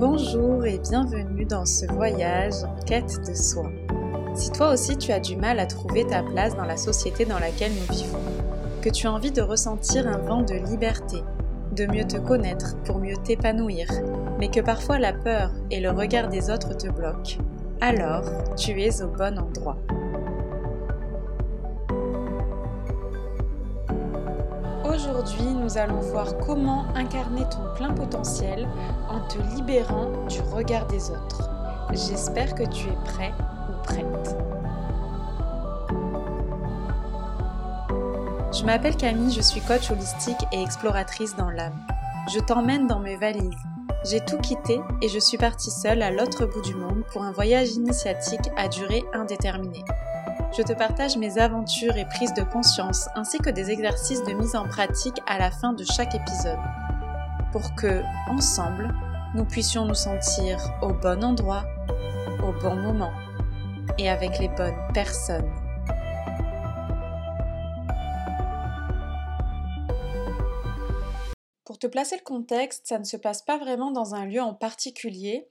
Bonjour et bienvenue dans ce voyage en quête de soi. Si toi aussi tu as du mal à trouver ta place dans la société dans laquelle nous vivons, que tu as envie de ressentir un vent de liberté, de mieux te connaître pour mieux t'épanouir, mais que parfois la peur et le regard des autres te bloquent, alors tu es au bon endroit. Aujourd'hui, nous allons voir comment incarner ton plein potentiel en te libérant du regard des autres. J'espère que tu es prêt ou prête. Je m'appelle Camille, je suis coach holistique et exploratrice dans l'âme. Je t'emmène dans mes valises. J'ai tout quitté et je suis partie seule à l'autre bout du monde pour un voyage initiatique à durée indéterminée je te partage mes aventures et prises de conscience ainsi que des exercices de mise en pratique à la fin de chaque épisode pour que, ensemble, nous puissions nous sentir au bon endroit, au bon moment et avec les bonnes personnes. Pour te placer le contexte, ça ne se passe pas vraiment dans un lieu en particulier.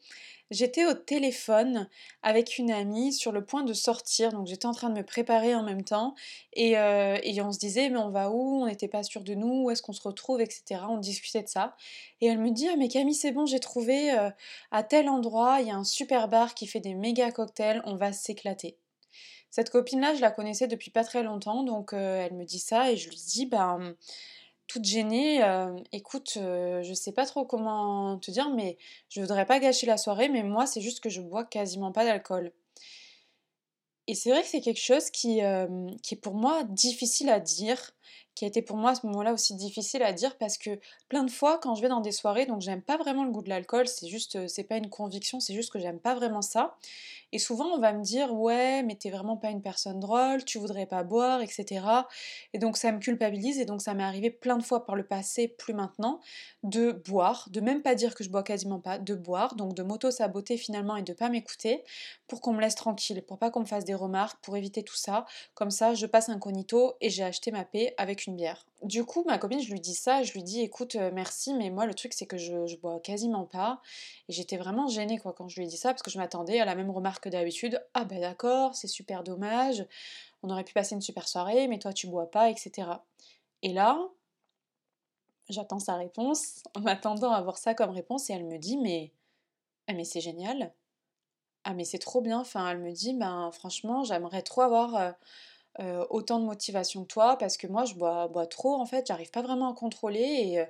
J'étais au téléphone avec une amie sur le point de sortir, donc j'étais en train de me préparer en même temps, et, euh, on se disait mais on va où? On n'était pas sûr de nous, où est-ce qu'on se retrouve, etc. On discutait de ça, et elle me dit ah mais Camille c'est bon j'ai trouvé euh, à tel endroit. Il y a un super bar qui fait des méga cocktails, on va s'éclater. Cette copine-là, je la connaissais depuis pas très longtemps, donc euh, elle me dit ça et je lui dis ben toute gênée, écoute, je sais pas trop comment te dire, mais je voudrais pas gâcher la soirée, mais moi c'est juste que je bois quasiment pas d'alcool. Et c'est vrai que c'est quelque chose qui, qui est pour moi difficile à dire, qui a été pour moi à ce moment-là aussi difficile à dire parce que plein de fois quand je vais dans des soirées, donc j'aime pas vraiment le goût de l'alcool, c'est juste, c'est pas une conviction, c'est juste que j'aime pas vraiment ça. Et souvent, on va me dire Ouais, mais t'es vraiment pas une personne drôle, tu voudrais pas boire, etc. Et donc, ça me culpabilise. Et donc, ça m'est arrivé plein de fois par le passé, plus maintenant, de boire, de même pas dire que je bois quasiment pas, de boire, donc de m'auto-saboter finalement et de pas m'écouter pour qu'on me laisse tranquille, pour pas qu'on me fasse des remarques, pour éviter tout ça. Comme ça, je passe incognito et j'ai acheté ma paix avec une bière. Du coup, ma copine, je lui dis ça, je lui dis écoute, euh, merci, mais moi le truc c'est que je, je, bois quasiment pas. Et j'étais vraiment gênée quoi quand je lui ai dit ça parce que je m'attendais à la même remarque que d'habitude. Ah ben d'accord, c'est super dommage, on aurait pu passer une super soirée, mais toi tu bois pas, etc. Et là, j'attends sa réponse en m'attendant à avoir ça comme réponse et elle me dit mais, ah, mais c'est génial. Ah mais c'est trop bien. Enfin, elle me dit ben franchement j'aimerais trop avoir euh, euh, autant de motivation que toi parce que moi je bois, bois trop en fait, j'arrive pas vraiment à contrôler et, euh,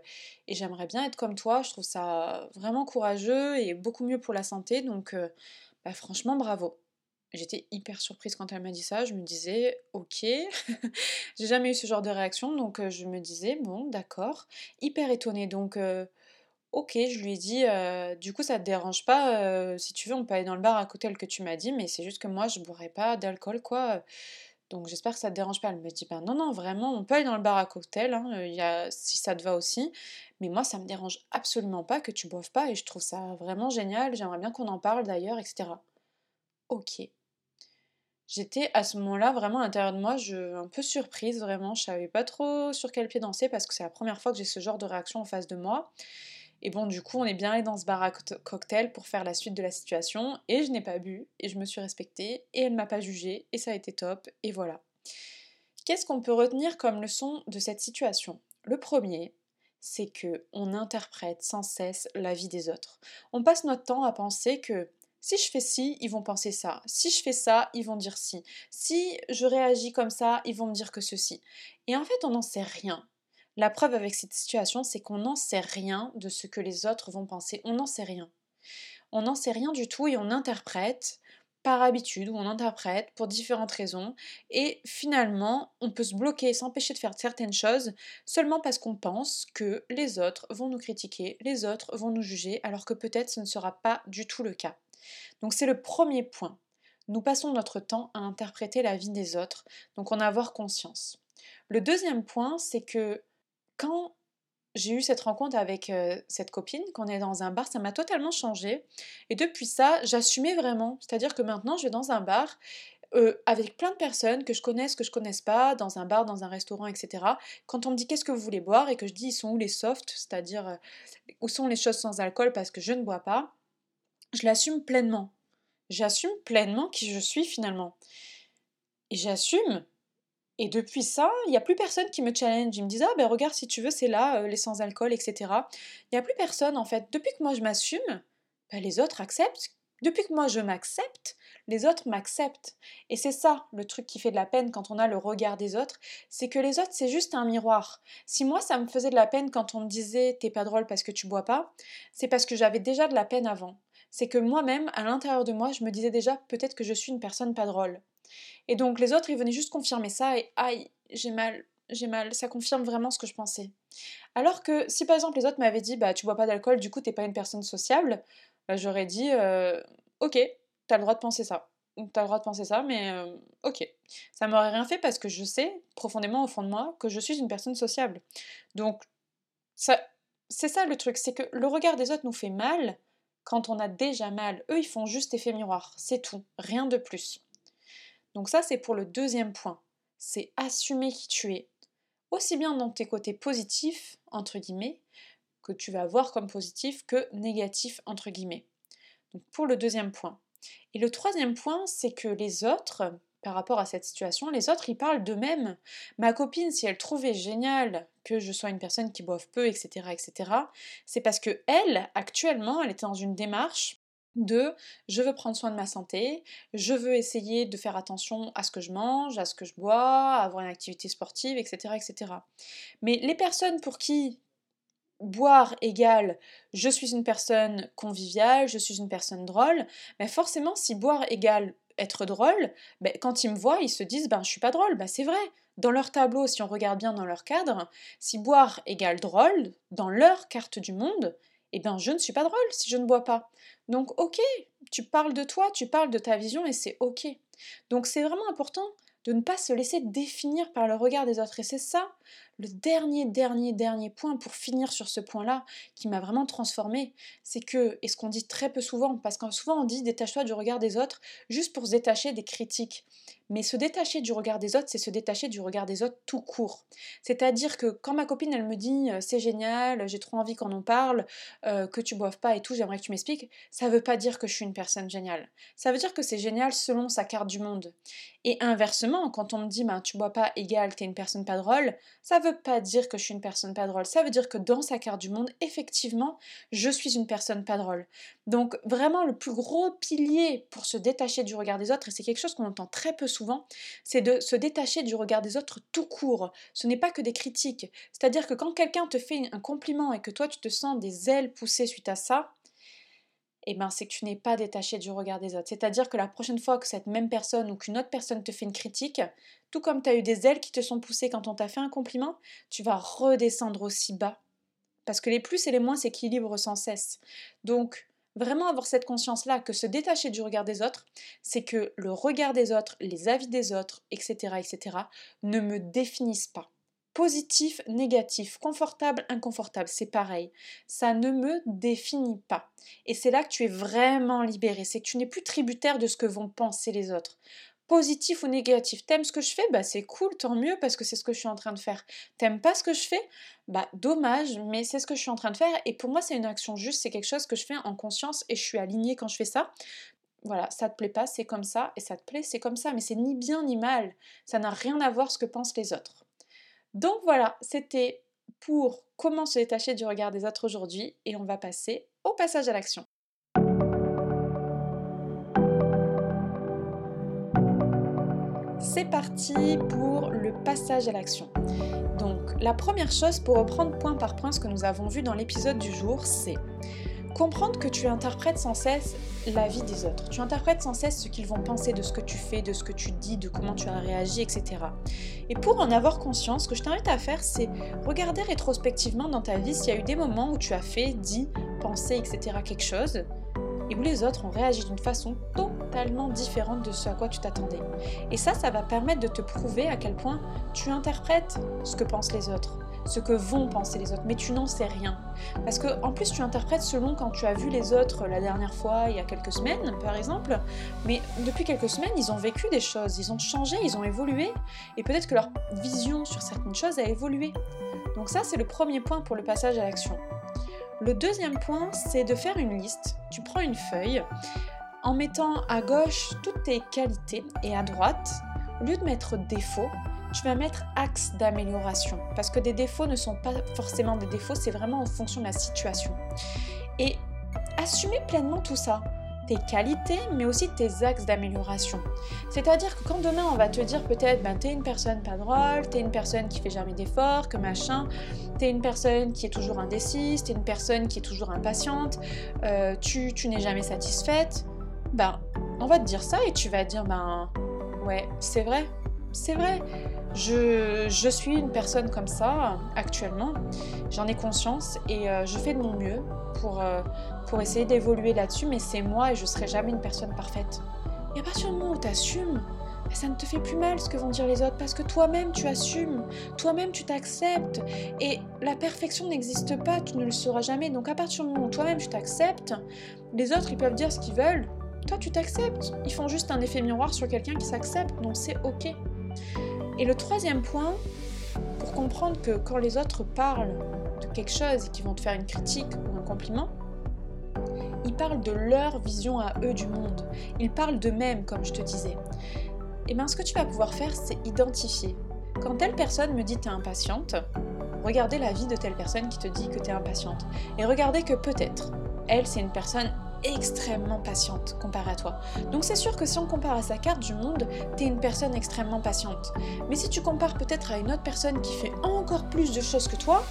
et j'aimerais bien être comme toi, je trouve ça vraiment courageux et beaucoup mieux pour la santé donc bah, franchement bravo. J'étais hyper surprise quand elle m'a dit ça, je me disais ok, j'ai jamais eu ce genre de réaction donc je me disais bon d'accord, hyper étonnée donc ok je lui ai dit du coup ça te dérange pas si tu veux on peut aller dans le bar à côté que tu m'as dit mais c'est juste que moi je boirais pas d'alcool quoi donc j'espère que ça te dérange pas. Elle me dit ben non, non, vraiment, on peut aller dans le bar à cocktail, hein, euh, y si ça te va aussi. Mais moi, ça me dérange absolument pas que tu boives pas et je trouve ça vraiment génial. J'aimerais bien qu'on en parle d'ailleurs, etc. Ok. J'étais à ce moment-là vraiment à l'intérieur de moi, je, un peu surprise vraiment. Je savais pas trop sur quel pied danser parce que c'est la première fois que j'ai ce genre de réaction en face de moi. Et bon, du coup, on est bien allé dans ce bar à cocktail pour faire la suite de la situation. Et je n'ai pas bu, et je me suis respectée, et elle m'a pas jugée, et ça a été top, et voilà. Qu'est-ce qu'on peut retenir comme leçon de cette situation? Le premier, c'est que on interprète sans cesse la vie des autres. On passe notre temps à penser que si je fais ci, ils vont penser ça. Si je fais ça, ils vont dire ci. Si je réagis comme ça, ils vont me dire que ceci. Et en fait, on n'en sait rien. La preuve avec cette situation, c'est qu'on n'en sait rien de ce que les autres vont penser. On n'en sait rien. On n'en sait rien du tout et on interprète par habitude ou on interprète pour différentes raisons et finalement on peut se bloquer, s'empêcher de faire certaines choses seulement parce qu'on pense que les autres vont nous critiquer, les autres vont nous juger alors que peut-être ce ne sera pas du tout le cas. Donc c'est le premier point. Nous passons notre temps à interpréter la vie des autres, donc en avoir conscience. Le deuxième point, c'est que quand j'ai eu cette rencontre avec cette copine, qu'on est dans un bar, ça m'a totalement changé. Et depuis ça, j'assumais vraiment. C'est-à-dire que maintenant, je vais dans un bar avec plein de personnes que je connaisse, que je connaisse pas, dans un bar, dans un restaurant, etc. Quand on me dit qu'est-ce que vous voulez boire? Et que je dis ils sont où les softs, c'est-à-dire où sont les choses sans alcool? Parce que je ne bois pas, je l'assume pleinement. J'assume pleinement qui je suis finalement. Et j'assume. Et depuis ça, il n'y a plus personne qui me challenge. Ils me disent Ah ben regarde si tu veux, c'est là, euh, les sans-alcool, etc. Il n'y a plus personne en fait. Depuis que moi je m'assume, ben, les autres acceptent. Depuis que moi je m'accepte, les autres m'acceptent. Et c'est ça le truc qui fait de la peine quand on a le regard des autres, c'est que les autres c'est juste un miroir. Si moi ça me faisait de la peine quand on me disait t'es pas drôle parce que tu bois pas, c'est parce que j'avais déjà de la peine avant. C'est que moi-même, à l'intérieur de moi, je me disais déjà peut-être que je suis une personne pas drôle. Et donc les autres, ils venaient juste confirmer ça et aïe, j'ai mal, j'ai mal, ça confirme vraiment ce que je pensais. Alors que si par exemple les autres m'avaient dit bah tu bois pas d'alcool, du coup t'es pas une personne sociable, bah, j'aurais dit euh, ok, t'as le droit de penser ça. T'as le droit de penser ça, mais euh, ok. Ça m'aurait rien fait parce que je sais profondément au fond de moi que je suis une personne sociable. Donc ça, c'est ça le truc, c'est que le regard des autres nous fait mal quand on a déjà mal. Eux, ils font juste effet miroir, c'est tout, rien de plus. Donc ça, c'est pour le deuxième point. C'est assumer qui tu es. Aussi bien dans tes côtés positifs, entre guillemets, que tu vas voir comme positif que négatif entre guillemets. Donc pour le deuxième point. Et le troisième point, c'est que les autres, par rapport à cette situation, les autres, ils parlent d'eux-mêmes. Ma copine, si elle trouvait génial que je sois une personne qui boive peu, etc., etc., c'est parce que elle, actuellement, elle était dans une démarche de je veux prendre soin de ma santé, je veux essayer de faire attention à ce que je mange, à ce que je bois, avoir une activité sportive, etc. etc. Mais les personnes pour qui boire égale je suis une personne conviviale, je suis une personne drôle, mais forcément si boire égale être drôle, ben, quand ils me voient, ils se disent ben je suis pas drôle, ben c'est vrai. Dans leur tableau, si on regarde bien dans leur cadre, si boire égale drôle, dans leur carte du monde, eh ben je ne suis pas drôle si je ne bois pas. Donc ok, tu parles de toi, tu parles de ta vision et c'est ok. Donc c'est vraiment important de ne pas se laisser définir par le regard des autres. Et c'est ça le dernier, dernier, dernier point pour finir sur ce point-là qui m'a vraiment transformé, c'est que, et ce qu'on dit très peu souvent, parce que souvent on dit détache-toi du regard des autres juste pour se détacher des critiques. Mais se détacher du regard des autres, c'est se détacher du regard des autres tout court. C'est-à-dire que quand ma copine, elle me dit euh, c'est génial, j'ai trop envie qu'on en parle, euh, que tu boives pas et tout, j'aimerais que tu m'expliques, ça veut pas dire que je suis une personne géniale. Ça veut dire que c'est génial selon sa carte du monde. Et inversement, quand on me dit ben, tu bois pas égal, t'es une personne pas drôle, ça veut pas dire que je suis une personne pas drôle. Ça veut dire que dans sa carte du monde, effectivement, je suis une personne pas drôle. Donc vraiment le plus gros pilier pour se détacher du regard des autres, et c'est quelque chose qu'on entend très peu souvent, c'est de se détacher du regard des autres tout court. Ce n'est pas que des critiques. C'est-à-dire que quand quelqu'un te fait un compliment et que toi tu te sens des ailes poussées suite à ça, eh ben, c'est que tu n'es pas détaché du regard des autres. C'est-à-dire que la prochaine fois que cette même personne ou qu'une autre personne te fait une critique, tout comme tu as eu des ailes qui te sont poussées quand on t'a fait un compliment, tu vas redescendre aussi bas. Parce que les plus et les moins s'équilibrent sans cesse. Donc, vraiment avoir cette conscience-là que se détacher du regard des autres, c'est que le regard des autres, les avis des autres, etc., etc., ne me définissent pas. Positif, négatif, confortable, inconfortable, c'est pareil. Ça ne me définit pas. Et c'est là que tu es vraiment libéré, c'est que tu n'es plus tributaire de ce que vont penser les autres. Positif ou négatif, t'aimes ce que je fais? Bah c'est cool, tant mieux parce que c'est ce que je suis en train de faire. T'aimes pas ce que je fais? Bah dommage, mais c'est ce que je suis en train de faire et pour moi c'est une action juste, c'est quelque chose que je fais en conscience et je suis alignée quand je fais ça voilà, ça te plaît pas, c'est comme ça, et ça te plaît, c'est comme ça, mais c'est ni bien ni mal. Ça n'a rien à voir ce que pensent les autres. Donc voilà, c'était pour comment se détacher du regard des autres aujourd'hui et on va passer au passage à l'action. C'est parti pour le passage à l'action. Donc la première chose pour reprendre point par point ce que nous avons vu dans l'épisode du jour, c'est comprendre que tu interprètes sans cesse la vie des autres. Tu interprètes sans cesse ce qu'ils vont penser de ce que tu fais, de ce que tu dis, de comment tu as réagi, etc. Et pour en avoir conscience, ce que je t'invite à faire, c'est regarder rétrospectivement dans ta vie s'il y a eu des moments où tu as fait, dit, pensé, etc. quelque chose, et où les autres ont réagi d'une façon totalement différente de ce à quoi tu t'attendais. Et ça, ça va permettre de te prouver à quel point tu interprètes ce que pensent les autres ce que vont penser les autres, mais tu n'en sais rien. Parce que en plus tu interprètes selon quand tu as vu les autres la dernière fois, il y a quelques semaines par exemple, mais depuis quelques semaines ils ont vécu des choses, ils ont changé, ils ont évolué, et peut-être que leur vision sur certaines choses a évolué. Donc ça c'est le premier point pour le passage à l'action. Le deuxième point, c'est de faire une liste. Tu prends une feuille en mettant à gauche toutes tes qualités et à droite, au lieu de mettre défauts, tu vas mettre axe d'amélioration. Parce que des défauts ne sont pas forcément des défauts, c'est vraiment en fonction de la situation. Et assumer pleinement tout ça tes qualités, mais aussi tes axes d'amélioration. C'est-à-dire que quand demain on va te dire peut-être, ben t'es une personne pas drôle, t'es une personne qui fait jamais d'efforts, que machin, t'es une personne qui est toujours indécise, t'es une personne qui est toujours impatiente, euh, tu, tu n'es jamais satisfaite, ben on va te dire ça et tu vas dire, ben ouais, c'est vrai, c'est vrai. Je, je, suis une personne comme ça actuellement, j'en ai conscience et euh, je fais de mon mieux pour, euh, pour essayer d'évoluer là-dessus, mais c'est moi et je serai jamais une personne parfaite. Et à partir du moment où tu assumes, ben, ça ne te fait plus mal ce que vont dire les autres parce que toi-même tu assumes, toi-même tu t'acceptes et la perfection n'existe pas, tu ne le sauras jamais. Donc à partir du moment où toi-même tu t'acceptes, les autres ils peuvent dire ce qu'ils veulent, toi tu t'acceptes. Ils font juste un effet miroir sur quelqu'un qui s'accepte, donc c'est ok. Et le troisième point, pour comprendre que quand les autres parlent de quelque chose et qu'ils vont te faire une critique ou un compliment, ils parlent de leur vision à eux du monde. Ils parlent d'eux-mêmes, comme je te disais. Et eh bien, ce que tu vas pouvoir faire, c'est identifier. Quand telle personne me dit t'es impatiente, regardez la vie de telle personne qui te dit que t'es impatiente. Et regardez que peut-être, elle, c'est une personne extrêmement patiente comparée à toi. Donc c'est sûr que si on compare à sa carte du monde, t'es une personne extrêmement patiente. Mais si tu compares peut-être à une autre personne qui fait encore plus de choses que toi,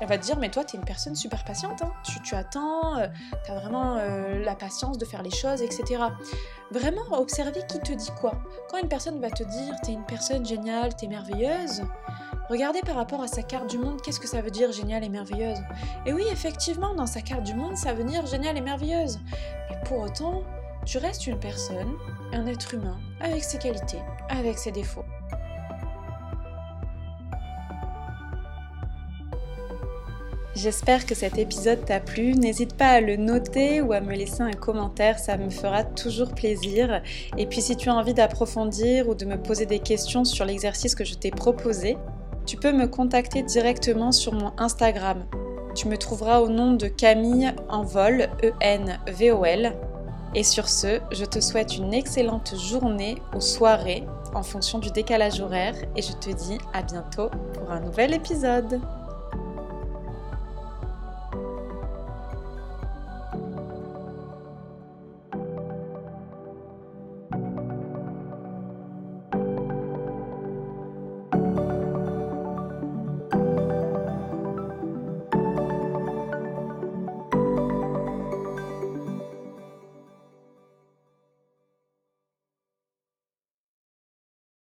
elle va te dire mais toi t'es une personne super patiente, hein. tu, attends, euh, t'as vraiment euh, la patience de faire les choses, etc. Vraiment observer qui te dit quoi. Quand une personne va te dire t'es une personne géniale, t'es merveilleuse, regardez par rapport à sa carte du monde qu'est-ce que ça veut dire géniale et merveilleuse? Et oui effectivement dans sa carte du monde ça veut dire géniale et merveilleuse. Mais pour autant, tu restes une personne, un être humain, avec ses qualités, avec ses défauts. J'espère que cet épisode t'a plu. N'hésite pas à le noter ou à me laisser un commentaire, ça me fera toujours plaisir. Et puis si tu as envie d'approfondir ou de me poser des questions sur l'exercice que je t'ai proposé, tu peux me contacter directement sur mon Instagram. Tu me trouveras au nom de Camille Envol, E-N-V-O-L. Et sur ce, je te souhaite une excellente journée ou soirée en fonction du décalage horaire et je te dis à bientôt pour un nouvel épisode.